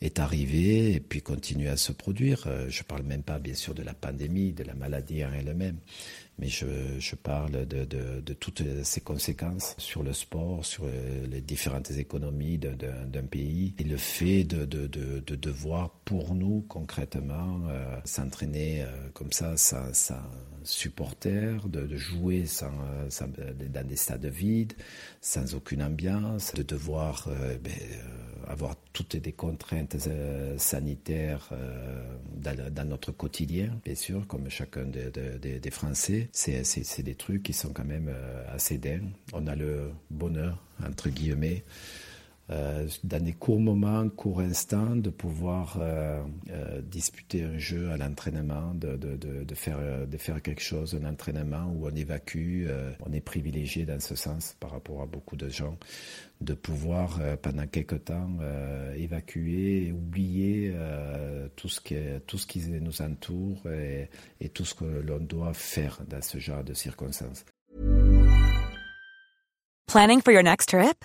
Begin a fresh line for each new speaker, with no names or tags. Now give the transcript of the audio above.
est arrivé et puis continue à se produire. Euh, je ne parle même pas, bien sûr, de la pandémie, de la maladie en elle-même, mais je, je parle de, de, toutes ces conséquences sur le sport, sur euh, les différentes économies d'un pays, et le fait de, de, devoir, pour nous, concrètement, euh, s'entraîner comme ça, sans, sans supporters, de, jouer sans, sans, dans des stades vides, sans aucune ambiance, de devoir ben, avoir toutes des contraintes euh, sanitaires euh, dans, notre quotidien, bien sûr, comme chacun des Français, c'est des trucs qui sont quand même euh, assez dingues. On a le bonheur, entre guillemets, dans des courts moments, courts instants, de pouvoir euh, euh, disputer un jeu à l'entraînement, de, de, de, faire, de faire quelque chose, un entraînement où on évacue. on est privilégié dans ce sens par rapport à beaucoup de gens, de pouvoir pendant quelque temps évacuer oublier tout, ce qui tout ce qui nous entoure et, et tout ce que l'on doit faire dans ce genre de circonstances.
Planning for your next trip?